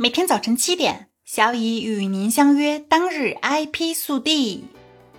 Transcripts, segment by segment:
每天早晨七点，小乙与您相约。当日 IP 速递，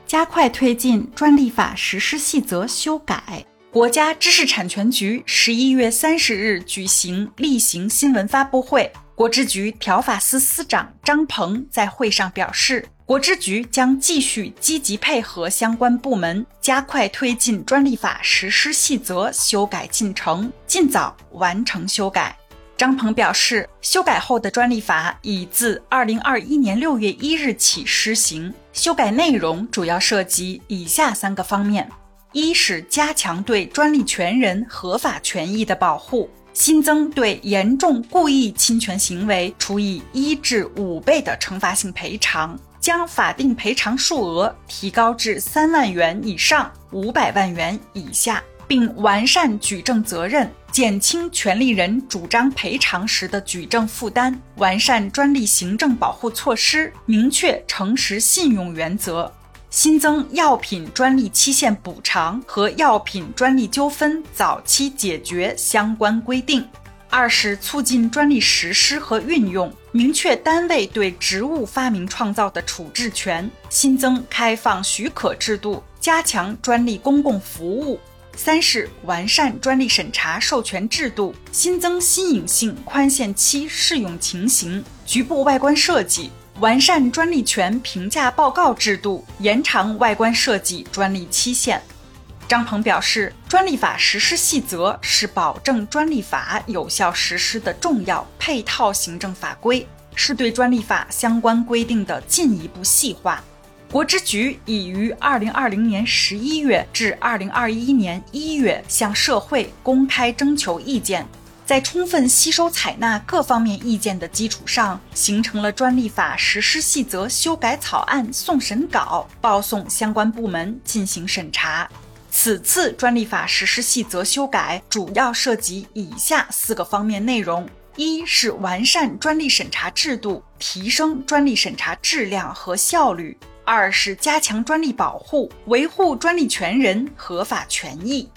加快推进专利法实施细则修改。国家知识产权局十一月三十日举行例行新闻发布会，国知局条法司司长张鹏在会上表示，国知局将继续积极配合相关部门，加快推进专利法实施细则修改进程，尽早完成修改。张鹏表示，修改后的专利法已自二零二一年六月一日起施行。修改内容主要涉及以下三个方面：一是加强对专利权人合法权益的保护，新增对严重故意侵权行为处以一至五倍的惩罚性赔偿，将法定赔偿数额提高至三万元以上五百万元以下，并完善举证责任。减轻权利人主张赔偿时的举证负担，完善专利行政保护措施，明确诚实信用原则，新增药品专利期限补偿和药品专利纠纷早期解决相关规定。二是促进专利实施和运用，明确单位对职务发明创造的处置权，新增开放许可制度，加强专利公共服务。三是完善专利审查授权制度，新增新颖性宽限期适用情形、局部外观设计，完善专利权评价报告制度，延长外观设计专利期限。张鹏表示，专利法实施细则是保证专利法有效实施的重要配套行政法规，是对专利法相关规定的进一步细化。国知局已于二零二零年十一月至二零二一年一月向社会公开征求意见，在充分吸收采纳各方面意见的基础上，形成了专利法实施细则修改草案送审稿，报送相关部门进行审查。此次专利法实施细则修改主要涉及以下四个方面内容：一是完善专利审查制度，提升专利审查质量和效率。二是加强专利保护，维护专利权人合法权益；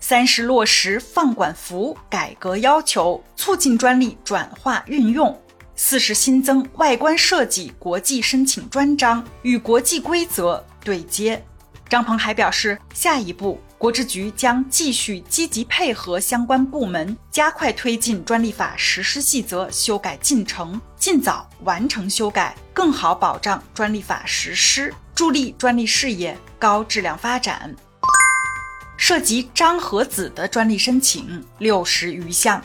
三是落实放管服改革要求，促进专利转化运用；四是新增外观设计国际申请专章，与国际规则对接。张鹏还表示，下一步。国知局将继续积极配合相关部门，加快推进专利法实施细则修改进程，尽早完成修改，更好保障专利法实施，助力专利事业高质量发展。涉及张和子的专利申请六十余项。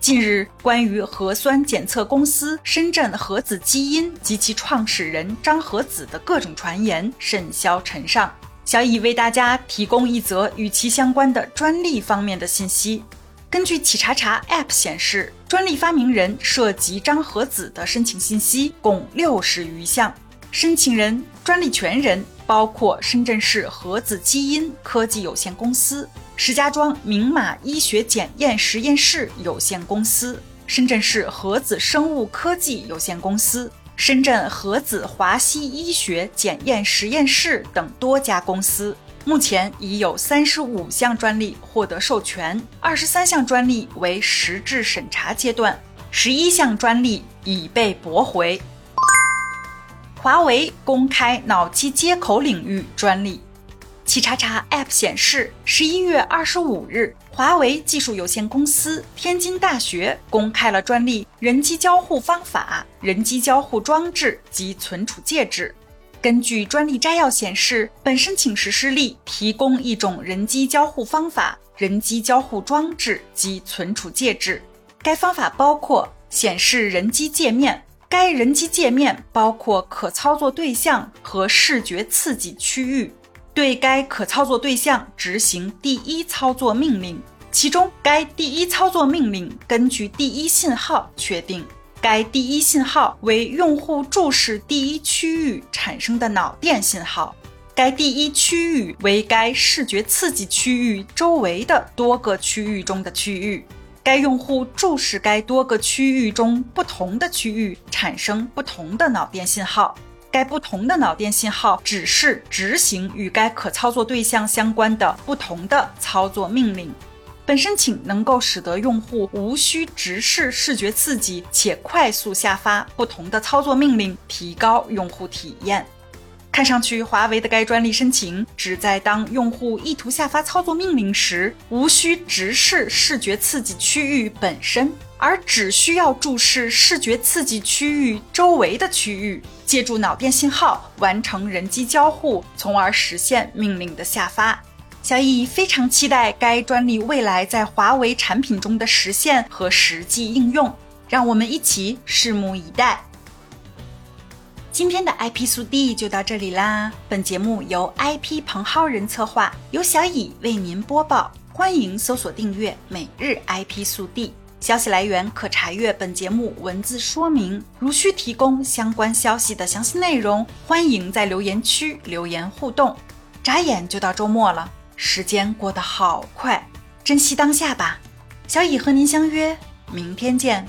近日，关于核酸检测公司深圳核子基因及其创始人张和子的各种传言甚嚣尘上。小乙为大家提供一则与其相关的专利方面的信息。根据企查查 App 显示，专利发明人涉及张和子的申请信息共六十余项，申请人、专利权人包括深圳市和子基因科技有限公司、石家庄明码医学检验实验室有限公司、深圳市和子生物科技有限公司。深圳和子华西医学检验实验室等多家公司，目前已有三十五项专利获得授权，二十三项专利为实质审查阶段，十一项专利已被驳回。华为公开脑机接口领域专利。企查查 App 显示，十一月二十五日，华为技术有限公司、天津大学公开了专利人机交互方法、人机交互装置及存储介质。根据专利摘要显示，本申请实施例提供一种人机交互方法、人机交互装置及存储介质。该方法包括显示人机界面，该人机界面包括可操作对象和视觉刺激区域。对该可操作对象执行第一操作命令，其中该第一操作命令根据第一信号确定，该第一信号为用户注视第一区域产生的脑电信号，该第一区域为该视觉刺激区域周围的多个区域中的区域，该用户注视该多个区域中不同的区域产生不同的脑电信号。该不同的脑电信号只是执行与该可操作对象相关的不同的操作命令。本申请能够使得用户无需直视视觉刺激，且快速下发不同的操作命令，提高用户体验。看上去，华为的该专利申请旨在当用户意图下发操作命令时，无需直视视觉刺激区域本身，而只需要注视视觉刺激区域周围的区域，借助脑电信号完成人机交互，从而实现命令的下发。小易非常期待该专利未来在华为产品中的实现和实际应用，让我们一起拭目以待。今天的 IP 速递就到这里啦，本节目由 IP 彭浩人策划，由小乙为您播报。欢迎搜索订阅每日 IP 速递，消息来源可查阅本节目文字说明。如需提供相关消息的详细内容，欢迎在留言区留言互动。眨眼就到周末了。时间过得好快，珍惜当下吧。小乙和您相约，明天见。